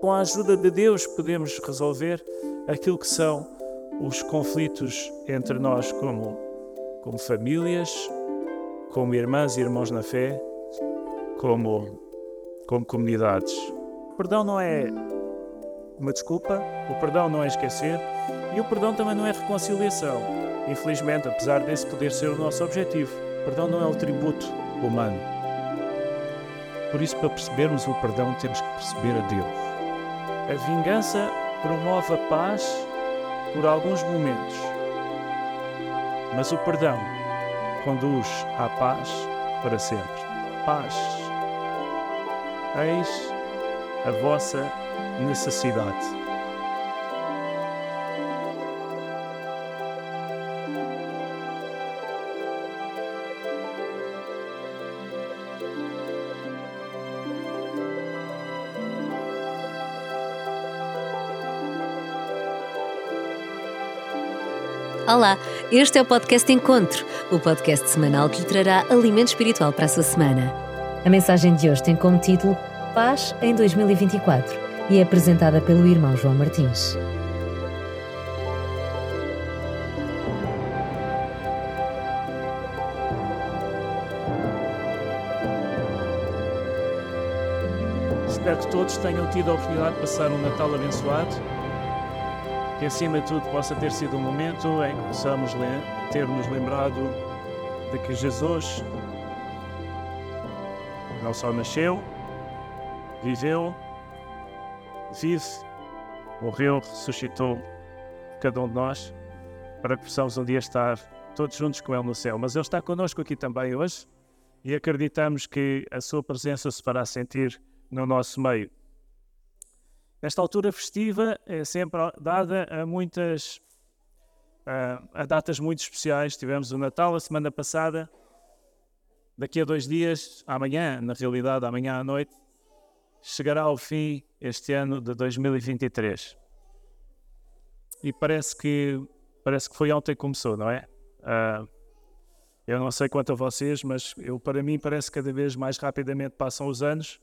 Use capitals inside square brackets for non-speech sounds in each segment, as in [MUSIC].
com a ajuda de Deus, podemos resolver aquilo que são os conflitos entre nós como, como famílias, como irmãs e irmãos na fé, como, como comunidades. O perdão não é uma desculpa, o perdão não é esquecer e o perdão também não é reconciliação. Infelizmente, apesar desse poder ser o nosso objetivo, o perdão não é o tributo humano. Por isso, para percebermos o perdão, temos que perceber a Deus. A vingança promove a paz por alguns momentos, mas o perdão conduz à paz para sempre. Paz. Eis a vossa necessidade. Este é o podcast Encontro, o podcast semanal que lhe trará alimento espiritual para a sua semana. A mensagem de hoje tem como título Paz em 2024 e é apresentada pelo irmão João Martins. Espero que todos tenham tido a oportunidade de passar um Natal abençoado que acima de tudo possa ter sido um momento em que possamos ter-nos lembrado de que Jesus não só nasceu, viveu, vive, morreu, ressuscitou cada um de nós para que possamos um dia estar todos juntos com Ele no céu. Mas Ele está connosco aqui também hoje e acreditamos que a Sua presença se fará sentir no nosso meio. Esta altura festiva é sempre dada a muitas a, a datas muito especiais. Tivemos o Natal a semana passada. Daqui a dois dias, amanhã, na realidade, amanhã à noite, chegará ao fim este ano de 2023. E parece que parece que foi ontem que começou, não é? Uh, eu não sei quanto a vocês, mas eu, para mim parece que cada vez mais rapidamente passam os anos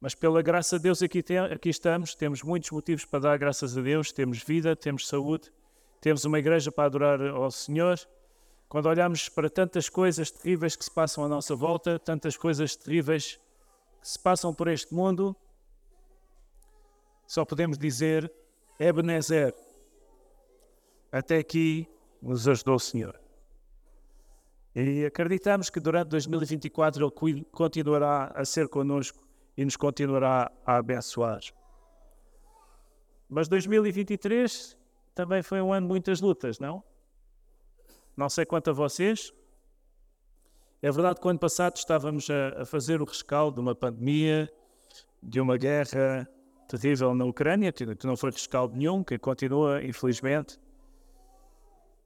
mas pela graça de Deus aqui, tem, aqui estamos, temos muitos motivos para dar graças a Deus, temos vida, temos saúde, temos uma igreja para adorar ao Senhor. Quando olhamos para tantas coisas terríveis que se passam à nossa volta, tantas coisas terríveis que se passam por este mundo, só podemos dizer, Ebenezer, até aqui nos ajudou o Senhor. E acreditamos que durante 2024 Ele continuará a ser conosco e nos continuará a abençoar. Mas 2023 também foi um ano de muitas lutas, não? Não sei quanto a vocês. É verdade que o ano passado estávamos a, a fazer o rescaldo de uma pandemia, de uma guerra terrível na Ucrânia, que não foi rescaldo nenhum, que continua, infelizmente.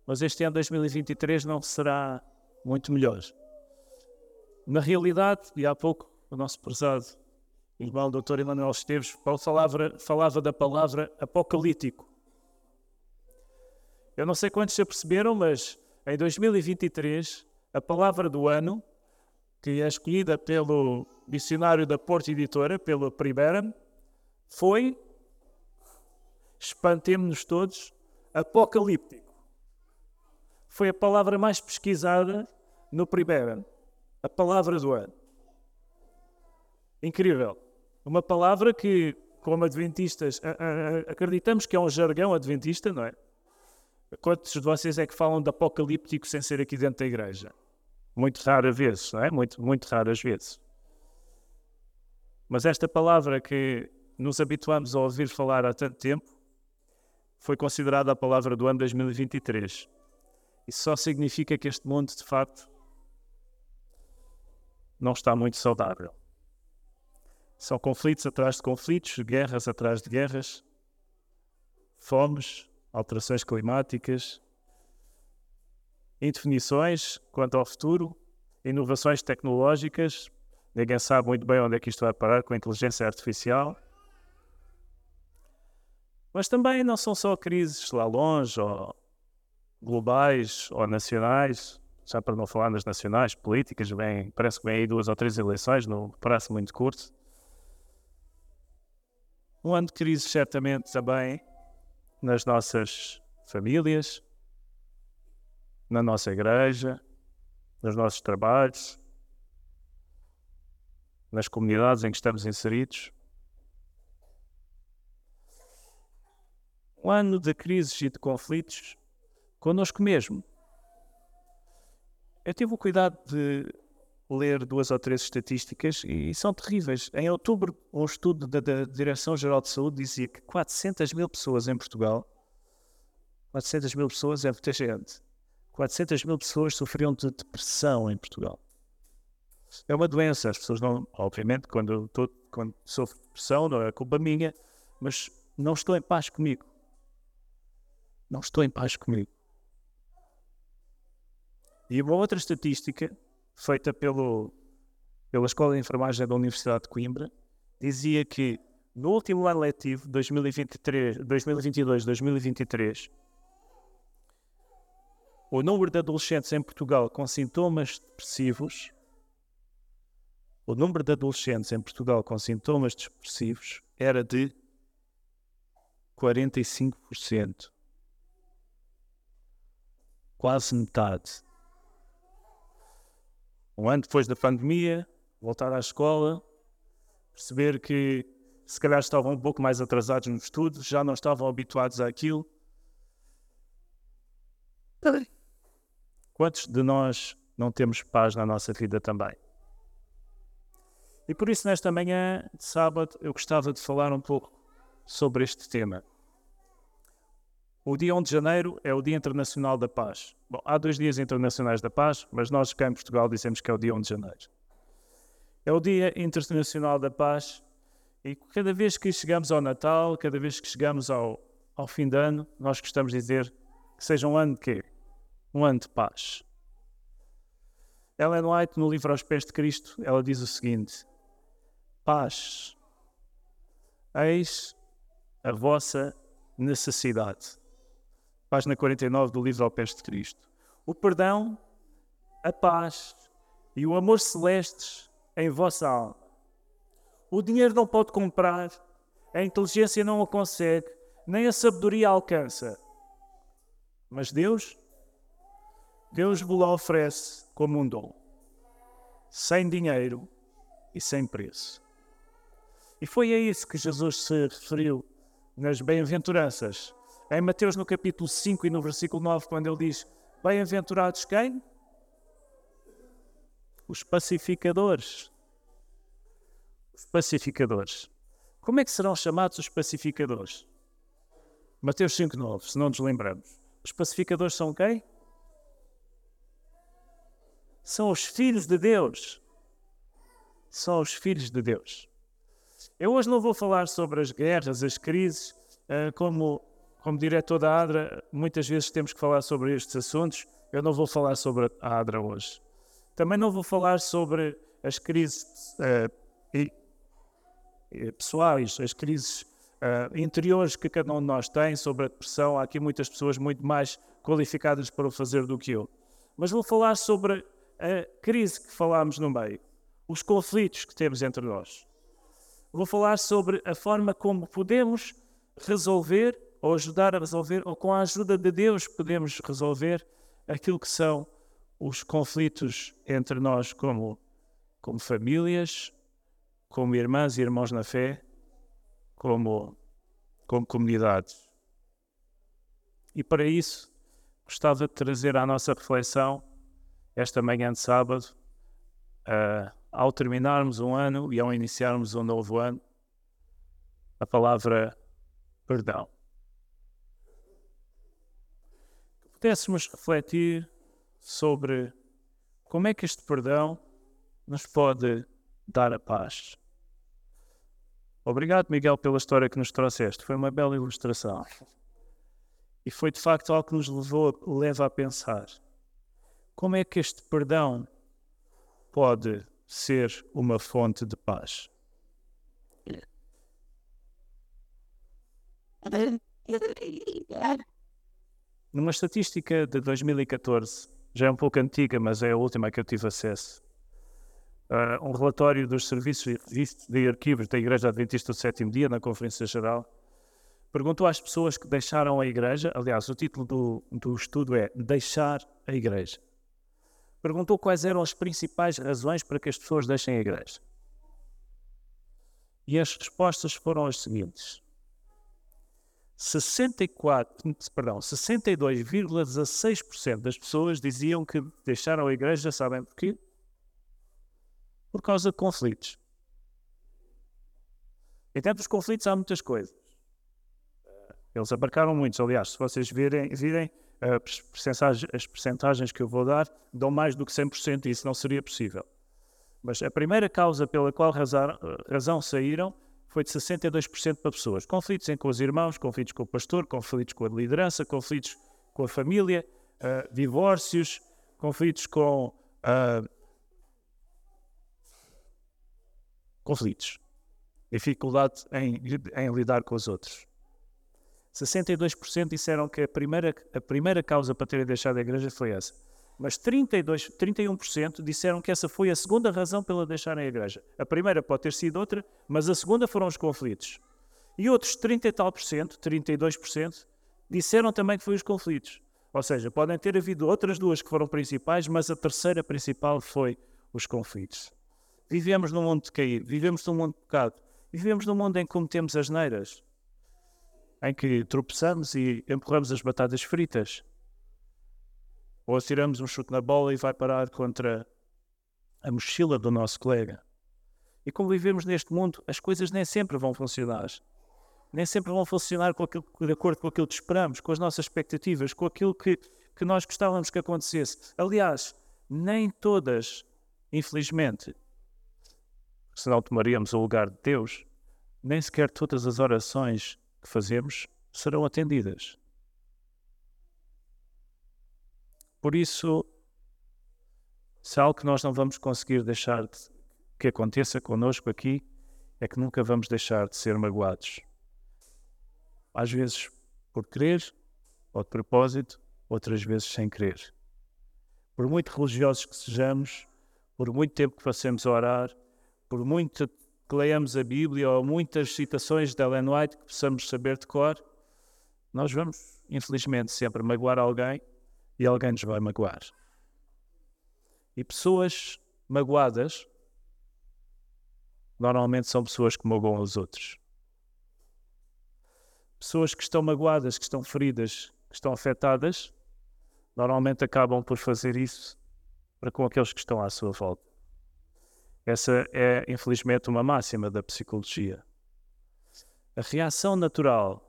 Mas este ano 2023 não será muito melhor. Na realidade, e há pouco o nosso prezado igual o doutor Emanuel Esteves, falava, falava da palavra apocalíptico. Eu não sei quantos se perceberam, mas em 2023, a palavra do ano, que é escolhida pelo dicionário da Porta Editora, pela primeira, foi, espantemos-nos todos, apocalíptico. Foi a palavra mais pesquisada no primeiro, a palavra do ano. Incrível. Uma palavra que, como adventistas, acreditamos que é um jargão adventista, não é? Quantos de vocês é que falam de apocalíptico sem ser aqui dentro da igreja? Muito raras vezes, não é? Muito, muito raras vezes. Mas esta palavra que nos habituamos a ouvir falar há tanto tempo foi considerada a palavra do ano 2023. Isso só significa que este mundo, de facto, não está muito saudável. São conflitos atrás de conflitos, guerras atrás de guerras, fomes, alterações climáticas, indefinições quanto ao futuro, inovações tecnológicas. Ninguém sabe muito bem onde é que isto vai parar com a inteligência artificial. Mas também não são só crises lá longe, ou globais, ou nacionais, já para não falar nas nacionais, políticas, vem, parece que vem aí duas ou três eleições no prazo muito curto. Um ano de crise, certamente, também nas nossas famílias, na nossa igreja, nos nossos trabalhos, nas comunidades em que estamos inseridos. Um ano de crises e de conflitos connosco mesmo. Eu tive o cuidado de ler duas ou três estatísticas e são terríveis. Em outubro, um estudo da, da Direção-Geral de Saúde dizia que 400 mil pessoas em Portugal, 400 mil pessoas é muita gente, 400 mil pessoas sofriam de depressão em Portugal. É uma doença, as pessoas não, obviamente, quando, tô, quando sofro de depressão, não é culpa minha, mas não estou em paz comigo. Não estou em paz comigo. E uma outra estatística feita pelo, pela Escola de Enfermagem da Universidade de Coimbra, dizia que no último ano letivo, 2022-2023, o número de adolescentes em Portugal com sintomas depressivos, o número de adolescentes em Portugal com sintomas depressivos era de 45%. Quase metade um ano depois da pandemia, voltar à escola, perceber que se calhar estavam um pouco mais atrasados nos estudos, já não estavam habituados àquilo. Quantos de nós não temos paz na nossa vida também? E por isso, nesta manhã de sábado, eu gostava de falar um pouco sobre este tema. O dia 1 de janeiro é o Dia Internacional da Paz. Bom, há dois dias internacionais da paz, mas nós cá em Portugal dizemos que é o dia 1 de janeiro. É o Dia Internacional da Paz e cada vez que chegamos ao Natal, cada vez que chegamos ao, ao fim de ano, nós gostamos de dizer que seja um ano de quê? Um ano de paz. Ellen White, no livro Aos Pés de Cristo, ela diz o seguinte: Paz, eis a vossa necessidade página 49 do livro Ao Pés de Cristo. O perdão, a paz e o amor celestes em vossa alma. O dinheiro não pode comprar, a inteligência não o consegue, nem a sabedoria alcança. Mas Deus, Deus vos oferece como um dom, sem dinheiro e sem preço. E foi a isso que Jesus se referiu nas bem-aventuranças em Mateus, no capítulo 5 e no versículo 9, quando ele diz: Bem-aventurados quem? Os pacificadores. Os pacificadores. Como é que serão chamados os pacificadores? Mateus 5,9, se não nos lembramos. Os pacificadores são quem? São os filhos de Deus. São os filhos de Deus. Eu hoje não vou falar sobre as guerras, as crises, eh, como como diretor da ADRA, muitas vezes temos que falar sobre estes assuntos. Eu não vou falar sobre a ADRA hoje. Também não vou falar sobre as crises uh, pessoais, as crises uh, interiores que cada um de nós tem, sobre a depressão. Há aqui muitas pessoas muito mais qualificadas para o fazer do que eu. Mas vou falar sobre a crise que falámos no meio, os conflitos que temos entre nós. Vou falar sobre a forma como podemos resolver ou ajudar a resolver, ou com a ajuda de Deus podemos resolver aquilo que são os conflitos entre nós como, como famílias, como irmãs e irmãos na fé, como, como comunidade. E para isso, gostava de trazer à nossa reflexão, esta manhã de sábado, uh, ao terminarmos um ano e ao iniciarmos um novo ano, a palavra perdão. Pudéssemos refletir sobre como é que este perdão nos pode dar a paz. Obrigado, Miguel, pela história que nos trouxeste. Foi uma bela ilustração. E foi de facto algo que nos levou, leva a pensar: como é que este perdão pode ser uma fonte de paz? Numa estatística de 2014, já é um pouco antiga, mas é a última que eu tive acesso, uh, um relatório dos serviços de arquivos da Igreja Adventista do Sétimo Dia, na Conferência Geral, perguntou às pessoas que deixaram a Igreja, aliás, o título do, do estudo é Deixar a Igreja. Perguntou quais eram as principais razões para que as pessoas deixem a Igreja. E as respostas foram as seguintes: 64, perdão, 62,16% das pessoas diziam que deixaram a igreja, sabem porquê? Por causa de conflitos. E dentro conflitos há muitas coisas. Eles abarcaram muitos, aliás, se vocês virem, virem as percentagens que eu vou dar, dão mais do que 100% e isso não seria possível. Mas a primeira causa pela qual razão saíram foi de 62% para pessoas. Conflitos com os irmãos, conflitos com o pastor, conflitos com a liderança, conflitos com a família, uh, divórcios, conflitos com. Uh, conflitos. Dificuldade em, em lidar com os outros. 62% disseram que a primeira, a primeira causa para terem deixado a igreja foi essa mas 32, 31% disseram que essa foi a segunda razão pela deixarem a igreja. A primeira pode ter sido outra, mas a segunda foram os conflitos. E outros 30 e tal por cento, 32%, disseram também que foi os conflitos. Ou seja, podem ter havido outras duas que foram principais, mas a terceira principal foi os conflitos. Vivemos num mundo cair, vivemos num mundo pecado, vivemos num mundo em que cometemos as neiras, em que tropeçamos e empurramos as batatas fritas, ou tiramos um chute na bola e vai parar contra a mochila do nosso colega. E como vivemos neste mundo, as coisas nem sempre vão funcionar. Nem sempre vão funcionar aquilo, de acordo com aquilo que esperamos, com as nossas expectativas, com aquilo que, que nós gostávamos que acontecesse. Aliás, nem todas, infelizmente, senão tomaríamos o lugar de Deus, nem sequer todas as orações que fazemos serão atendidas. Por isso, se algo que nós não vamos conseguir deixar de, que aconteça connosco aqui, é que nunca vamos deixar de ser magoados. Às vezes por querer, ou de propósito, outras vezes sem querer. Por muito religiosos que sejamos, por muito tempo que passemos a orar, por muito que leiamos a Bíblia ou muitas citações de Ellen White que possamos saber de cor, nós vamos, infelizmente, sempre magoar alguém e alguém nos vai magoar. E pessoas magoadas normalmente são pessoas que magoam os outros. Pessoas que estão magoadas, que estão feridas, que estão afetadas, normalmente acabam por fazer isso para com aqueles que estão à sua volta. Essa é, infelizmente, uma máxima da psicologia. A reação natural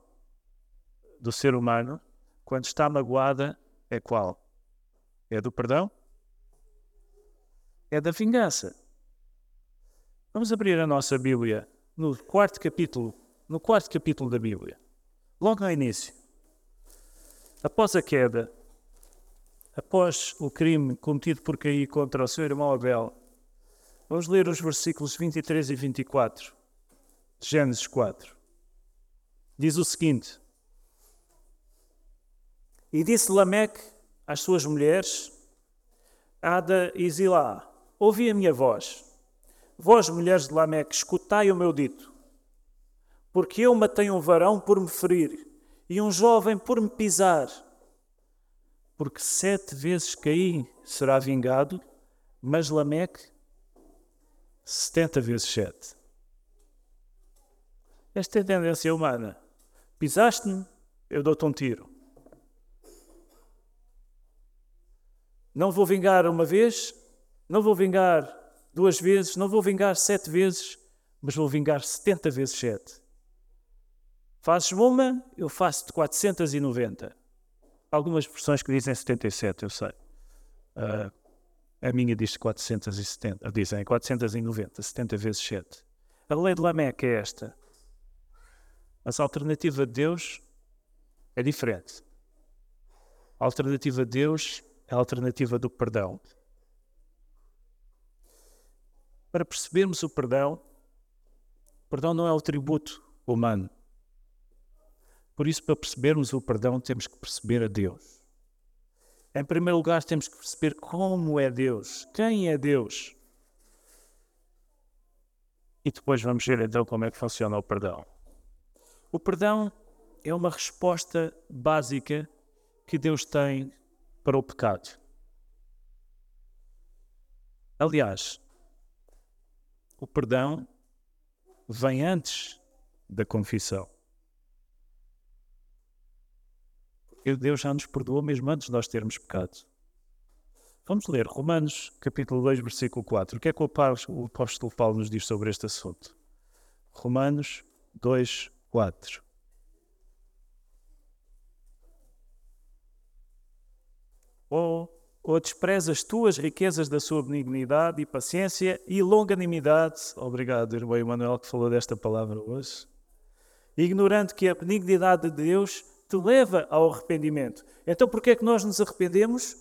do ser humano, quando está magoada, é qual? É do perdão? É da vingança. Vamos abrir a nossa Bíblia no quarto capítulo, no quarto capítulo da Bíblia. Logo no início. Após a queda, após o crime cometido por Caí contra o seu irmão Abel, vamos ler os versículos 23 e 24 de Gênesis 4. Diz o seguinte: e disse Lameque às suas mulheres, Ada e Zilá, ouvi a minha voz. Vós, mulheres de Lameque, escutai o meu dito. Porque eu matei um varão por me ferir e um jovem por me pisar. Porque sete vezes caí será vingado, mas Lameque setenta vezes sete. Esta é a tendência humana. Pisaste-me, eu dou-te um tiro. Não vou vingar uma vez, não vou vingar duas vezes, não vou vingar sete vezes, mas vou vingar setenta vezes sete. Fazes uma, eu faço de 490. Algumas versões que dizem 77, eu sei. Uh, a minha diz 470, dizem 490, 70 vezes 7. A lei de Lameque é esta. Mas a alternativa de Deus é diferente. A alternativa de Deus a alternativa do perdão. Para percebermos o perdão, o perdão não é o tributo humano. Por isso, para percebermos o perdão, temos que perceber a Deus. Em primeiro lugar, temos que perceber como é Deus, quem é Deus. E depois vamos ver então como é que funciona o perdão. O perdão é uma resposta básica que Deus tem para o pecado. Aliás, o perdão vem antes da confissão. Porque Deus já nos perdoou mesmo antes de nós termos pecado. Vamos ler Romanos capítulo 2, versículo 4. O que é que o apóstolo Paulo nos diz sobre este assunto? Romanos 2, 4. Ou, ou desprezas tuas riquezas da sua benignidade e paciência e longanimidade. Obrigado, irmão Emanuel, que falou desta palavra hoje. Ignorante que a benignidade de Deus te leva ao arrependimento. Então, por que é que nós nos arrependemos?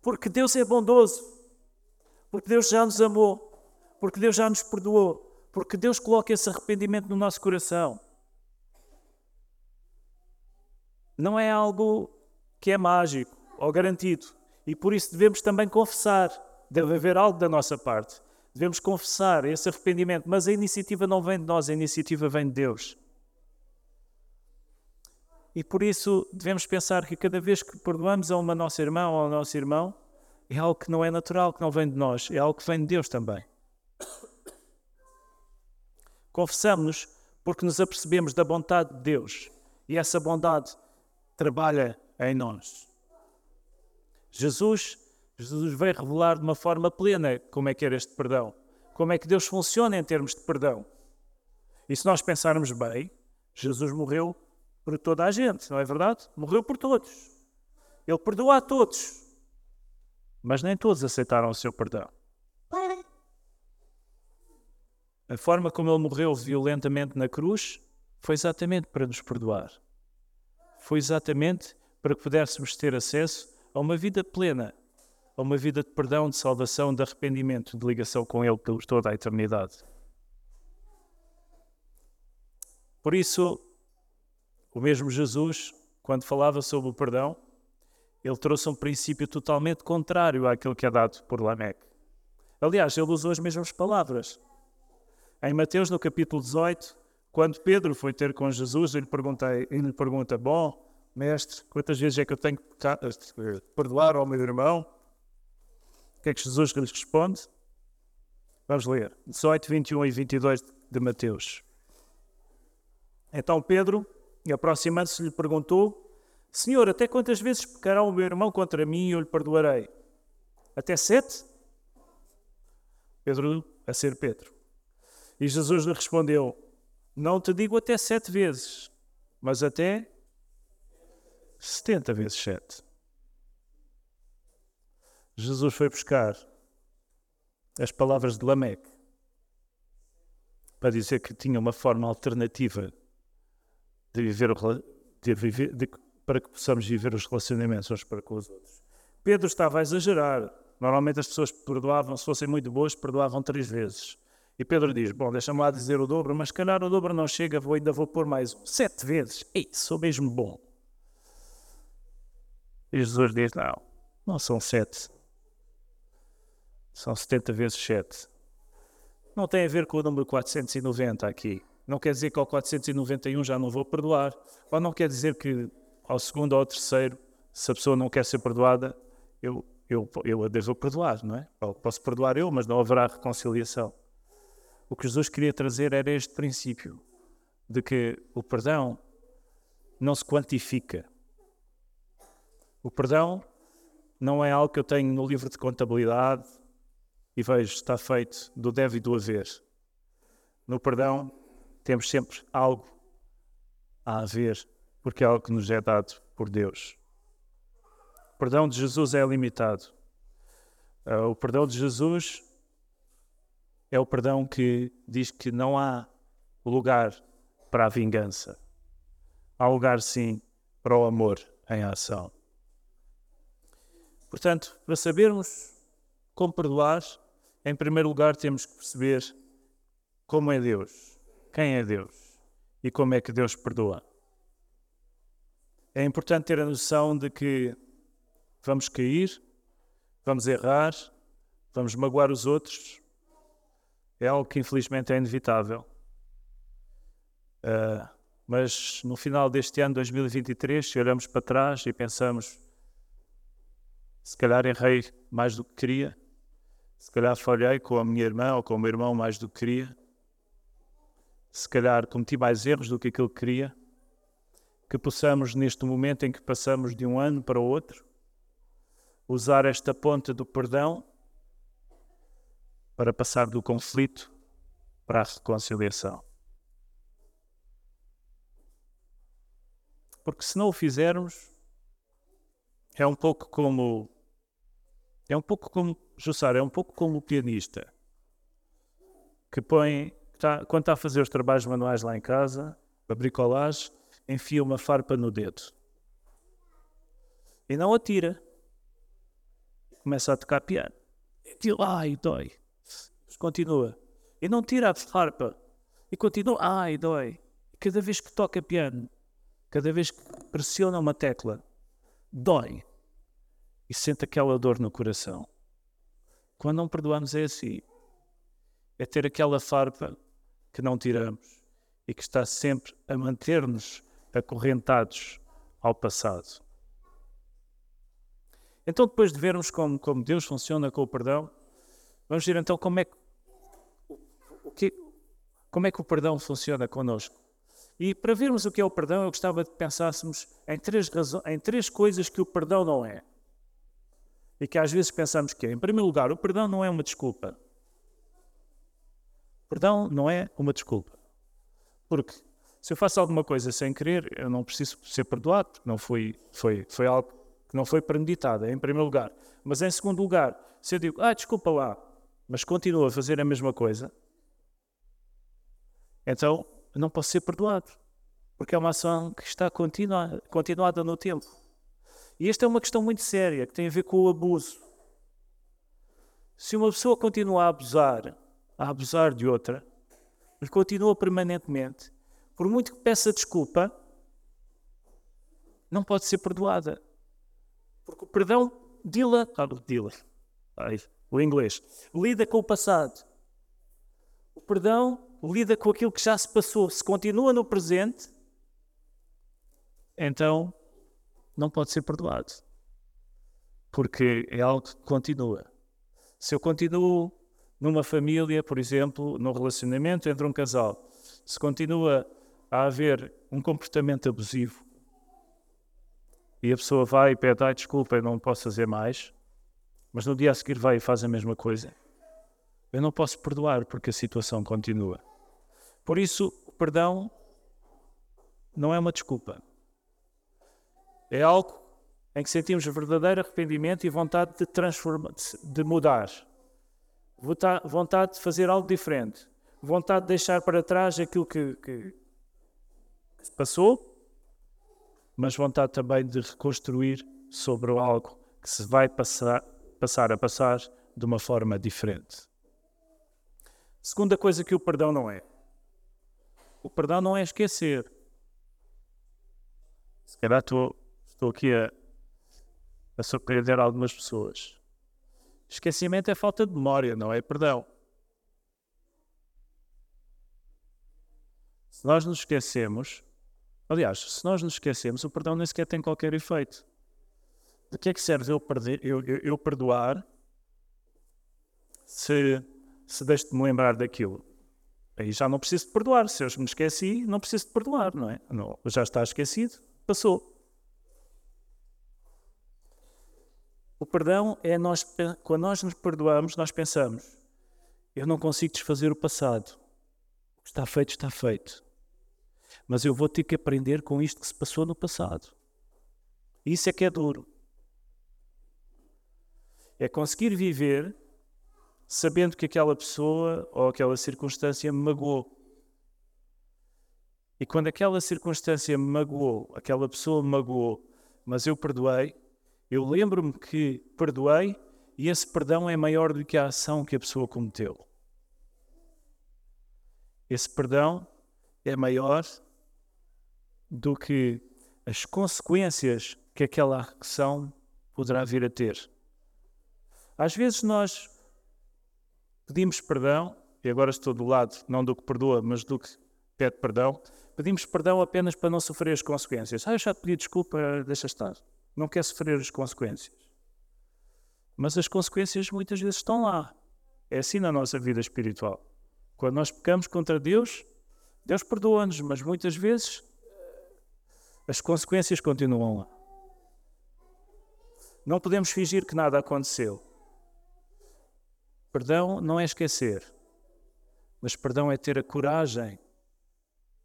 Porque Deus é bondoso, porque Deus já nos amou, porque Deus já nos perdoou, porque Deus coloca esse arrependimento no nosso coração. Não é algo que é mágico ou garantido e por isso devemos também confessar. Deve haver algo da nossa parte. Devemos confessar esse arrependimento, mas a iniciativa não vem de nós, a iniciativa vem de Deus. E por isso devemos pensar que cada vez que perdoamos a uma nossa irmã ou ao nosso irmão, é algo que não é natural, que não vem de nós, é algo que vem de Deus também. Confessamos-nos porque nos apercebemos da bondade de Deus e essa bondade trabalha em nós. Jesus, Jesus veio revelar de uma forma plena como é que era este perdão, como é que Deus funciona em termos de perdão. E se nós pensarmos bem, Jesus morreu por toda a gente, não é verdade? Morreu por todos. Ele perdoou a todos. Mas nem todos aceitaram o seu perdão. A forma como ele morreu violentamente na cruz foi exatamente para nos perdoar. Foi exatamente para que pudéssemos ter acesso a uma vida plena, a uma vida de perdão, de salvação, de arrependimento, de ligação com Ele por toda a eternidade. Por isso, o mesmo Jesus, quando falava sobre o perdão, ele trouxe um princípio totalmente contrário àquilo que é dado por Lameque. Aliás, ele usou as mesmas palavras. Em Mateus, no capítulo 18, quando Pedro foi ter com Jesus, ele, ele lhe pergunta: Bom, mestre, quantas vezes é que eu tenho que perdoar ao meu irmão? O que é que Jesus lhe responde? Vamos ler. 18, 21 e 22 de Mateus. Então Pedro aproximando-se lhe perguntou: Senhor, até quantas vezes pecará o meu irmão contra mim e eu lhe perdoarei? Até sete? Pedro, a ser Pedro. E Jesus lhe respondeu: Não te digo até sete vezes, mas até setenta vezes sete. Jesus foi buscar as palavras de Lameque para dizer que tinha uma forma alternativa de viver, de viver de, para que possamos viver os relacionamentos uns para com os outros. Pedro estava a exagerar. Normalmente as pessoas perdoavam, se fossem muito boas, perdoavam três vezes. E Pedro diz: Bom, deixa-me lá dizer o dobro, mas calhar o dobro não chega, vou, ainda vou pôr mais um. Sete vezes. Ei, sou mesmo bom. E Jesus diz: Não, não são sete. São 70 vezes sete. Não tem a ver com o número 490 aqui. Não quer dizer que ao 491 já não vou perdoar. Ou não quer dizer que ao segundo ou ao terceiro, se a pessoa não quer ser perdoada, eu, eu, eu a devo perdoar, não é? Ou posso perdoar eu, mas não haverá reconciliação. O que Jesus queria trazer era este princípio de que o perdão não se quantifica. O perdão não é algo que eu tenho no livro de contabilidade e vejo está feito do deve e do haver. No perdão temos sempre algo a haver, porque é algo que nos é dado por Deus. O perdão de Jesus é limitado. Uh, o perdão de Jesus é o perdão que diz que não há lugar para a vingança. Há lugar, sim, para o amor em ação. Portanto, para sabermos como perdoar, em primeiro lugar temos que perceber como é Deus quem é Deus e como é que Deus perdoa. É importante ter a noção de que vamos cair, vamos errar, vamos magoar os outros, é algo que infelizmente é inevitável. Uh, mas no final deste ano 2023, se olhamos para trás e pensamos, se calhar errei mais do que queria, se calhar falhei com a minha irmã ou com o meu irmão mais do que queria, se calhar cometi mais erros do que aquilo que queria, que possamos, neste momento em que passamos de um ano para o outro, usar esta ponta do perdão para passar do conflito para a reconciliação. Porque se não o fizermos, é um pouco como. É um pouco como. Jussar, é um pouco como o pianista que põe. Está, quando está a fazer os trabalhos manuais lá em casa, a bricolagem, enfia uma farpa no dedo e não atira. Começa a tocar piano. E ai, dói. Continua. E não tira a farpa. E continua, ai, dói. Cada vez que toca piano, cada vez que pressiona uma tecla, dói. E sente aquela dor no coração. Quando não perdoamos é assim. É ter aquela farpa que não tiramos e que está sempre a manter-nos acorrentados ao passado. Então, depois de vermos como, como Deus funciona com o perdão, vamos ver então como é que, o que, como é que o perdão funciona connosco. E para vermos o que é o perdão, eu gostava de pensássemos em três, em três coisas que o perdão não é. E que às vezes pensamos que é. Em primeiro lugar, o perdão não é uma desculpa. Perdão não é uma desculpa. Porque se eu faço alguma coisa sem querer, eu não preciso ser perdoado, não foi, foi, foi algo que não foi premeditado, em primeiro lugar. Mas em segundo lugar, se eu digo, ah, desculpa lá, mas continuo a fazer a mesma coisa, então não posso ser perdoado, porque é uma ação que está continua, continuada no tempo. E esta é uma questão muito séria, que tem a ver com o abuso. Se uma pessoa continua a abusar, a abusar de outra, mas continua permanentemente, por muito que peça desculpa, não pode ser perdoada. Porque o perdão dila, ah, dila, ai, o inglês, lida com o passado. O perdão lida com aquilo que já se passou. Se continua no presente, então não pode ser perdoado. Porque é algo que continua. Se eu continuo numa família, por exemplo, num relacionamento entre um casal, se continua a haver um comportamento abusivo e a pessoa vai e pede, ai, desculpa, eu não posso fazer mais, mas no dia a seguir vai e faz a mesma coisa, eu não posso perdoar porque a situação continua. Por isso, o perdão não é uma desculpa. É algo em que sentimos verdadeiro arrependimento e vontade de transformar, de mudar, vontade de fazer algo diferente, vontade de deixar para trás aquilo que, que passou, mas vontade também de reconstruir sobre algo que se vai passar, passar a passar de uma forma diferente. Segunda coisa que o perdão não é. O perdão não é esquecer. Se calhar estou, estou aqui a, a surpreender algumas pessoas. Esquecimento é falta de memória, não é perdão. Se nós nos esquecemos, aliás, se nós nos esquecemos, o perdão nem sequer tem qualquer efeito. De que é que serve eu, perder, eu, eu, eu perdoar se, se deixo de me lembrar daquilo? Aí já não preciso de perdoar. Se eu me esqueci, não preciso de perdoar, não é? Não, já está esquecido, passou. O perdão é nós, quando nós nos perdoamos, nós pensamos: eu não consigo desfazer o passado. O que está feito, está feito mas eu vou ter que aprender com isto que se passou no passado. Isso é que é duro. É conseguir viver sabendo que aquela pessoa ou aquela circunstância me magoou. E quando aquela circunstância me magoou, aquela pessoa me magoou, mas eu perdoei, eu lembro-me que perdoei e esse perdão é maior do que a ação que a pessoa cometeu. Esse perdão é maior do que as consequências que aquela ação poderá vir a ter. Às vezes nós pedimos perdão e agora estou do lado não do que perdoa, mas do que pede perdão, pedimos perdão apenas para não sofrer as consequências. Ah, eu já te pedi desculpa, deixa estar. Não quer sofrer as consequências. Mas as consequências muitas vezes estão lá. É assim na nossa vida espiritual. Quando nós pecamos contra Deus, Deus perdoa-nos, mas muitas vezes as consequências continuam lá. Não podemos fingir que nada aconteceu. Perdão não é esquecer, mas perdão é ter a coragem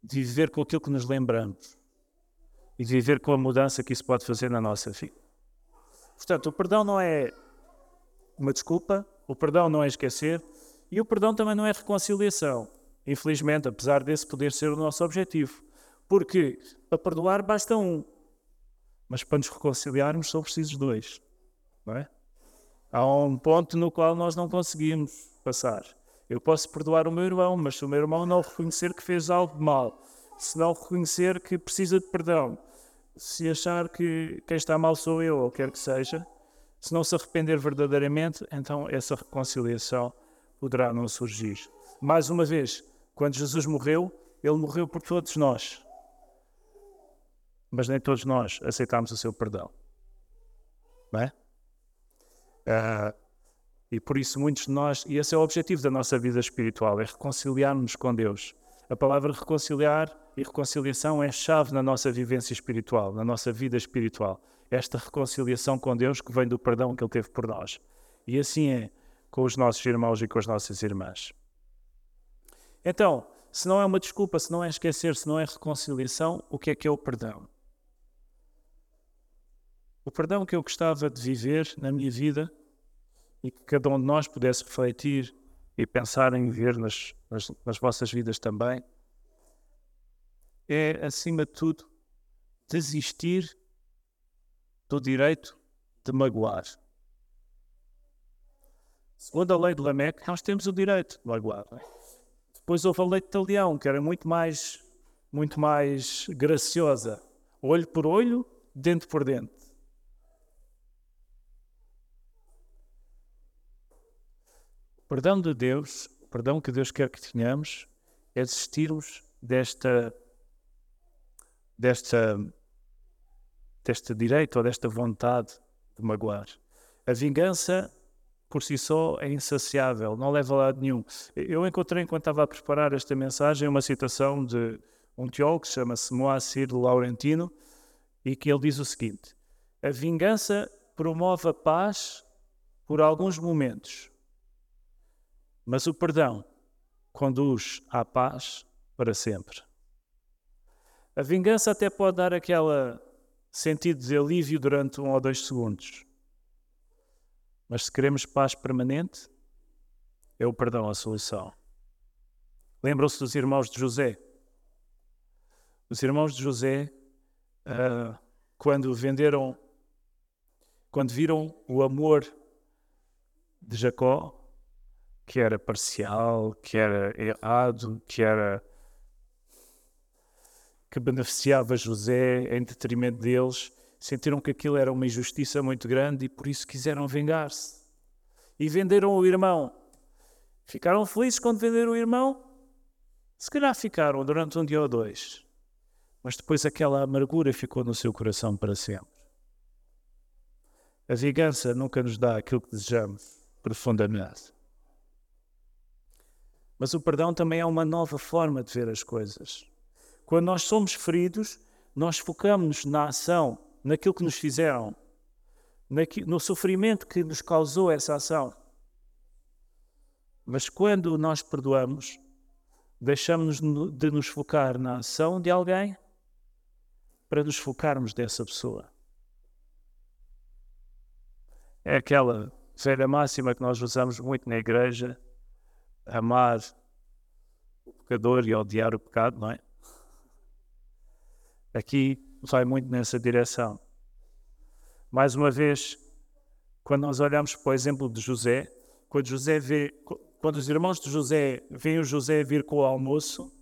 de viver com aquilo que nos lembramos e de viver com a mudança que isso pode fazer na nossa vida. Portanto, o perdão não é uma desculpa, o perdão não é esquecer e o perdão também não é reconciliação. Infelizmente, apesar desse poder ser o nosso objetivo. Porque para perdoar basta um, mas para nos reconciliarmos são precisos dois. Não é? Há um ponto no qual nós não conseguimos passar. Eu posso perdoar o meu irmão, mas se o meu irmão não reconhecer que fez algo de mal, se não reconhecer que precisa de perdão, se achar que quem está mal sou eu ou quer que seja, se não se arrepender verdadeiramente, então essa reconciliação poderá não surgir. Mais uma vez, quando Jesus morreu, ele morreu por todos nós mas nem todos nós aceitamos o seu perdão. Não é? Uh, e por isso muitos de nós, e esse é o objetivo da nossa vida espiritual, é reconciliar-nos com Deus. A palavra reconciliar e reconciliação é chave na nossa vivência espiritual, na nossa vida espiritual. Esta reconciliação com Deus que vem do perdão que Ele teve por nós. E assim é com os nossos irmãos e com as nossas irmãs. Então, se não é uma desculpa, se não é esquecer, se não é reconciliação, o que é que é o perdão? O perdão que eu gostava de viver na minha vida e que cada um de nós pudesse refletir e pensar em viver nas, nas, nas vossas vidas também, é, acima de tudo, desistir do direito de magoar. Segundo a lei de Lamech, nós temos o direito de magoar. É? Depois houve a lei de Talião, que era muito mais, muito mais graciosa. Olho por olho, dente por dente. perdão de Deus, o perdão que Deus quer que tenhamos, é desistirmos desta, desta, deste direito ou desta vontade de magoar. A vingança por si só é insaciável, não leva a lado nenhum. Eu encontrei, enquanto estava a preparar esta mensagem, uma citação de um teólogo que chama-se Moacir Laurentino e que ele diz o seguinte: A vingança promove a paz por alguns momentos, mas o perdão conduz à paz para sempre. A vingança até pode dar aquele sentido de alívio durante um ou dois segundos. Mas se queremos paz permanente, é o perdão a solução. Lembram-se dos irmãos de José? Os irmãos de José, uh, quando venderam, quando viram o amor de Jacó, que era parcial, que era errado, que era que beneficiava José em detrimento deles, sentiram que aquilo era uma injustiça muito grande e por isso quiseram vingar-se. E venderam o irmão. Ficaram felizes quando venderam o irmão? Se calhar ficaram durante um dia ou dois. Mas depois aquela amargura ficou no seu coração para sempre. A vingança nunca nos dá aquilo que desejamos profundamente. Mas o perdão também é uma nova forma de ver as coisas. Quando nós somos feridos, nós focamos na ação, naquilo que nos fizeram, no sofrimento que nos causou essa ação. Mas quando nós perdoamos, deixamos de nos focar na ação de alguém para nos focarmos dessa pessoa. É aquela velha máxima que nós usamos muito na igreja amar o pecador e odiar o pecado, não é? Aqui vai muito nessa direção. Mais uma vez, quando nós olhamos para o exemplo de José, quando José vê, quando os irmãos de José veem o José vir com o almoço,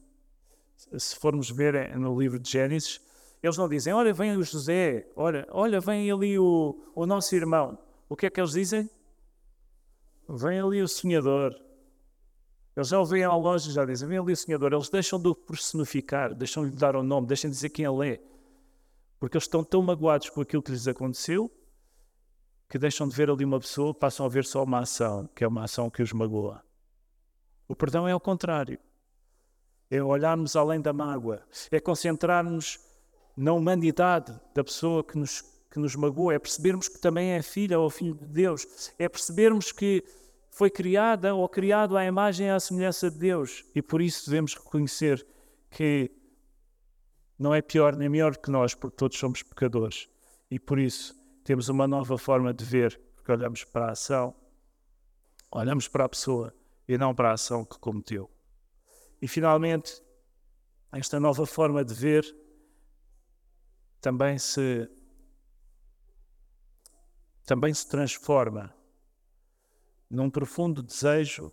se formos ver no livro de Gênesis, eles não dizem, olha, vem o José, olha, olha, vem ali o, o nosso irmão. O que é que eles dizem? Vem ali o sonhador. Eles já veem ao longe e já dizem: Vem ali o sonhador. Eles deixam de o personificar, deixam de lhe dar o nome, deixam de dizer quem ele é. Porque eles estão tão magoados com aquilo que lhes aconteceu que deixam de ver ali uma pessoa, passam a ver só uma ação, que é uma ação que os magoa. O perdão é o contrário. É olharmos além da mágoa, é concentrarmos na humanidade da pessoa que nos, que nos magoa, é percebermos que também é filha ou filho de Deus, é percebermos que foi criada ou criado à imagem e à semelhança de Deus e por isso devemos reconhecer que não é pior nem melhor que nós, porque todos somos pecadores e por isso temos uma nova forma de ver, porque olhamos para a ação, olhamos para a pessoa e não para a ação que cometeu. E finalmente, esta nova forma de ver também se também se transforma num profundo desejo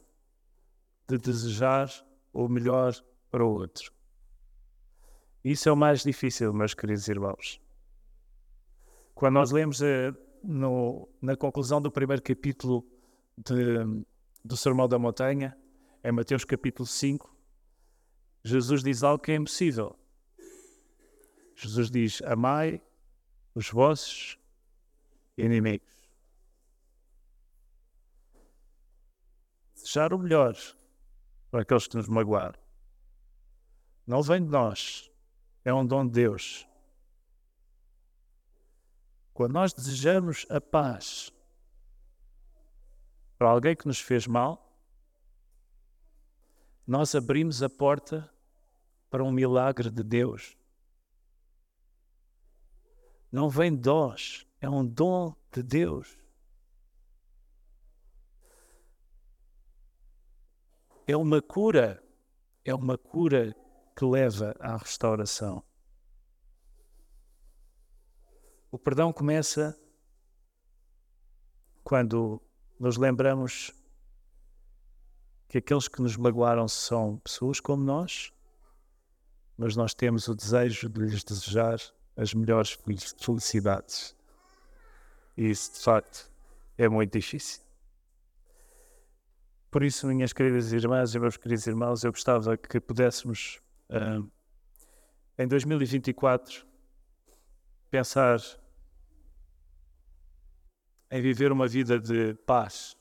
de desejar o melhor para o outro. Isso é o mais difícil, meus queridos irmãos. Quando nós lemos eh, no, na conclusão do primeiro capítulo de, do Sermão da Montanha, em Mateus capítulo 5, Jesus diz algo que é impossível. Jesus diz: Amai os vossos inimigos. Desejar o melhor para aqueles que nos magoaram. Não vem de nós, é um dom de Deus. Quando nós desejamos a paz para alguém que nos fez mal, nós abrimos a porta para um milagre de Deus. Não vem de nós, é um dom de Deus. É uma cura, é uma cura que leva à restauração. O perdão começa quando nos lembramos que aqueles que nos magoaram são pessoas como nós, mas nós temos o desejo de lhes desejar as melhores felicidades. E isso, de facto, é muito difícil. Por isso, minhas queridas irmãs e meus queridos irmãos, eu gostava que pudéssemos, uh, em 2024, pensar em viver uma vida de paz.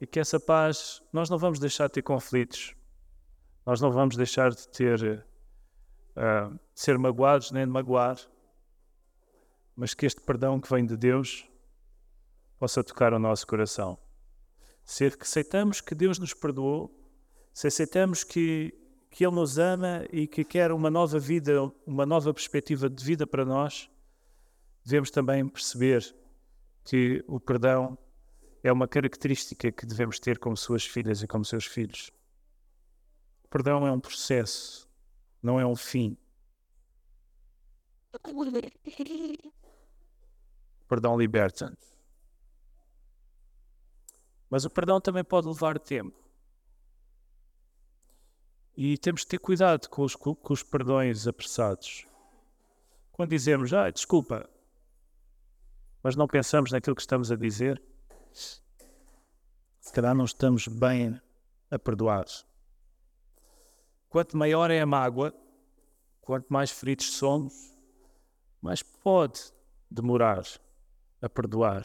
E que essa paz, nós não vamos deixar de ter conflitos, nós não vamos deixar de ter, uh, ser magoados nem de magoar, mas que este perdão que vem de Deus possa tocar o nosso coração. Se aceitamos que Deus nos perdoou, se aceitamos que que Ele nos ama e que quer uma nova vida, uma nova perspectiva de vida para nós, devemos também perceber que o perdão é uma característica que devemos ter como suas filhas e como seus filhos. O perdão é um processo, não é um fim. [LAUGHS] O perdão liberta-nos. Mas o perdão também pode levar tempo. E temos de ter cuidado com os, com os perdões apressados. Quando dizemos, ah, desculpa, mas não pensamos naquilo que estamos a dizer, se calhar não estamos bem a perdoar. Quanto maior é a mágoa, quanto mais feridos somos, mais pode demorar a perdoar.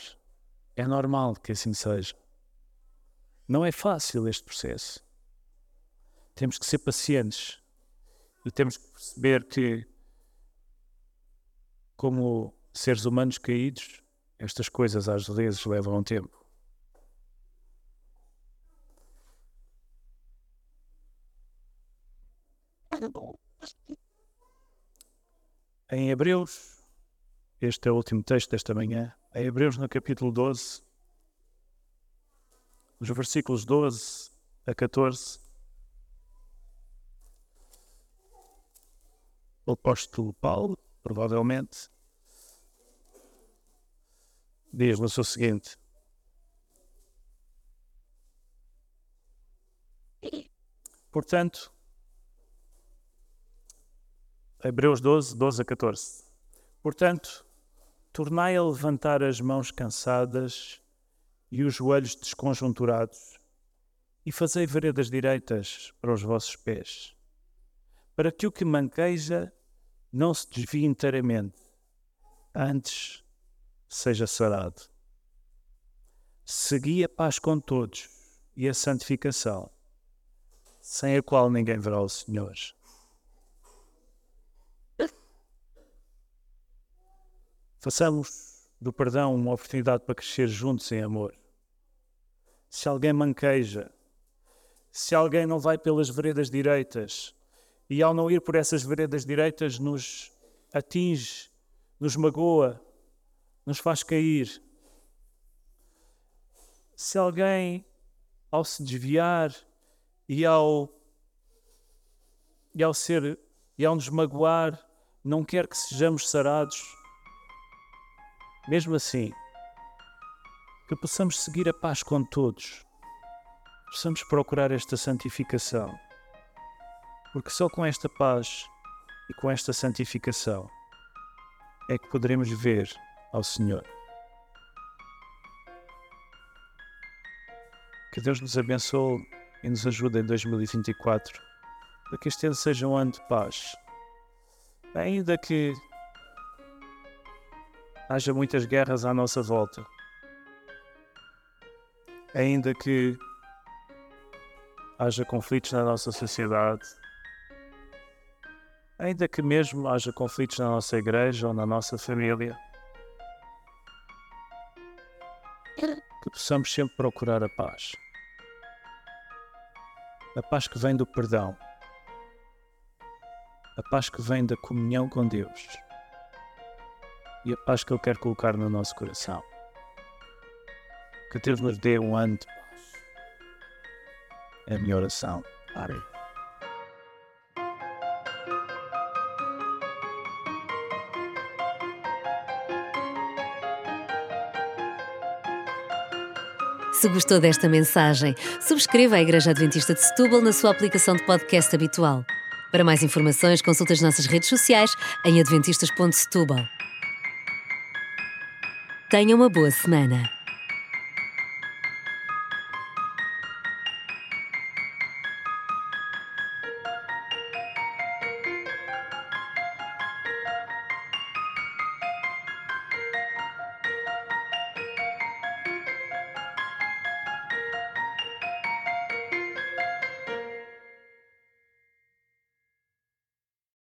É normal que assim seja. Não é fácil este processo. Temos que ser pacientes e temos que perceber que, como seres humanos caídos, estas coisas às vezes levam um tempo. Em Hebreus, este é o último texto desta manhã, em Hebreus no capítulo 12, os versículos 12 a 14, o apóstolo Paulo, provavelmente, diz-nos o seguinte: Portanto, Hebreus 12, 12 a 14. Portanto, tornai a levantar as mãos cansadas e os joelhos desconjunturados, e fazei veredas direitas para os vossos pés, para que o que manqueja não se desvie inteiramente, antes seja sarado. Segui a paz com todos e a santificação, sem a qual ninguém verá o Senhor. Façamos do perdão uma oportunidade para crescer juntos em amor. Se alguém manqueja, se alguém não vai pelas veredas direitas e ao não ir por essas veredas direitas nos atinge, nos magoa, nos faz cair. Se alguém ao se desviar e ao e ao ser e ao nos magoar não quer que sejamos sarados, mesmo assim, que possamos seguir a paz com todos, possamos procurar esta santificação, porque só com esta paz e com esta santificação é que poderemos ver ao Senhor. Que Deus nos abençoe e nos ajude em 2024 para que este ano seja um ano de paz. Ainda que haja muitas guerras à nossa volta, ainda que haja conflitos na nossa sociedade, ainda que mesmo haja conflitos na nossa igreja ou na nossa família, que possamos sempre procurar a paz. A paz que vem do perdão, a paz que vem da comunhão com Deus e a paz que Ele quer colocar no nosso coração. Que Deus nos dê um ano de paz. É a minha oração. Amém. Se gostou desta mensagem, subscreva a Igreja Adventista de Setúbal na sua aplicação de podcast habitual. Para mais informações, consulte as nossas redes sociais em adventistas.setúbal. Tenha uma boa semana.